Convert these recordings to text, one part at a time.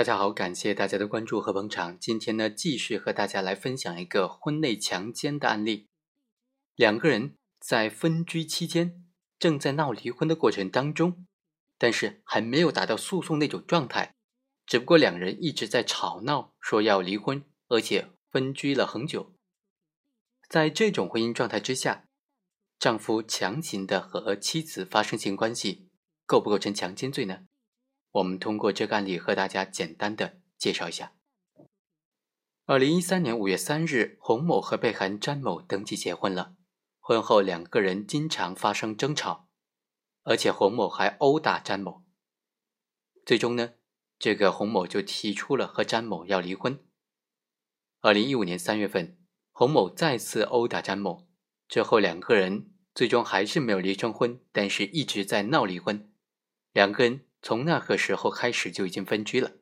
大家好，感谢大家的关注和捧场。今天呢，继续和大家来分享一个婚内强奸的案例。两个人在分居期间，正在闹离婚的过程当中，但是还没有达到诉讼那种状态，只不过两人一直在吵闹，说要离婚，而且分居了很久。在这种婚姻状态之下，丈夫强行的和妻子发生性关系，构不构成强奸罪呢？我们通过这个案例和大家简单的介绍一下。二零一三年五月三日，洪某和被害人詹某登记结婚了。婚后两个人经常发生争吵，而且洪某还殴打詹某。最终呢，这个洪某就提出了和詹某要离婚。二零一五年三月份，洪某再次殴打詹某，之后两个人最终还是没有离成婚，但是一直在闹离婚。两个人。从那个时候开始就已经分居了，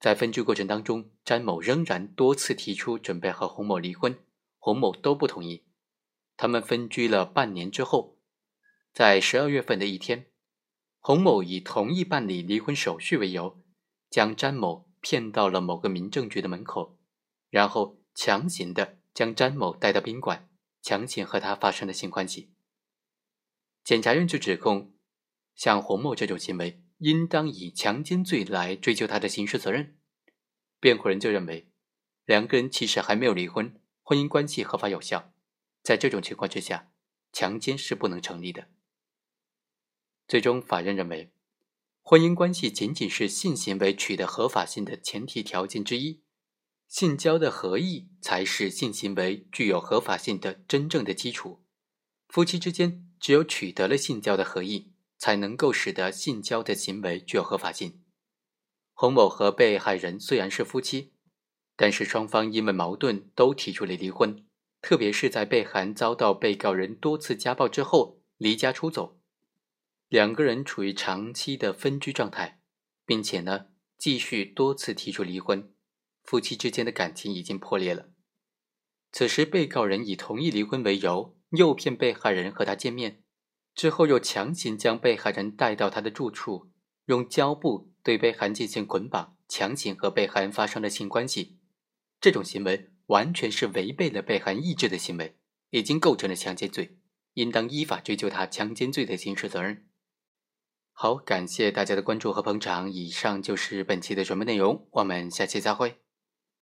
在分居过程当中，詹某仍然多次提出准备和洪某离婚，洪某都不同意。他们分居了半年之后，在十二月份的一天，洪某以同意办理离婚手续为由，将詹某骗到了某个民政局的门口，然后强行的将詹某带到宾馆，强行和他发生了性关系。检察院就指控。像洪某这种行为，应当以强奸罪来追究他的刑事责任。辩护人就认为，两个人其实还没有离婚，婚姻关系合法有效，在这种情况之下，强奸是不能成立的。最终，法院认为，婚姻关系仅仅是性行为取得合法性的前提条件之一，性交的合意才是性行为具有合法性的真正的基础。夫妻之间只有取得了性交的合意。才能够使得性交的行为具有合法性。洪某和被害人虽然是夫妻，但是双方因为矛盾都提出了离婚。特别是在被害遭到被告人多次家暴之后离家出走，两个人处于长期的分居状态，并且呢继续多次提出离婚，夫妻之间的感情已经破裂了。此时，被告人以同意离婚为由，诱骗被害人和他见面。之后又强行将被害人带到他的住处，用胶布对被害人进行捆绑，强行和被害人发生了性关系。这种行为完全是违背了被害人意志的行为，已经构成了强奸罪，应当依法追究他强奸罪的刑事责任。好，感谢大家的关注和捧场，以上就是本期的全部内容，我们下期再会。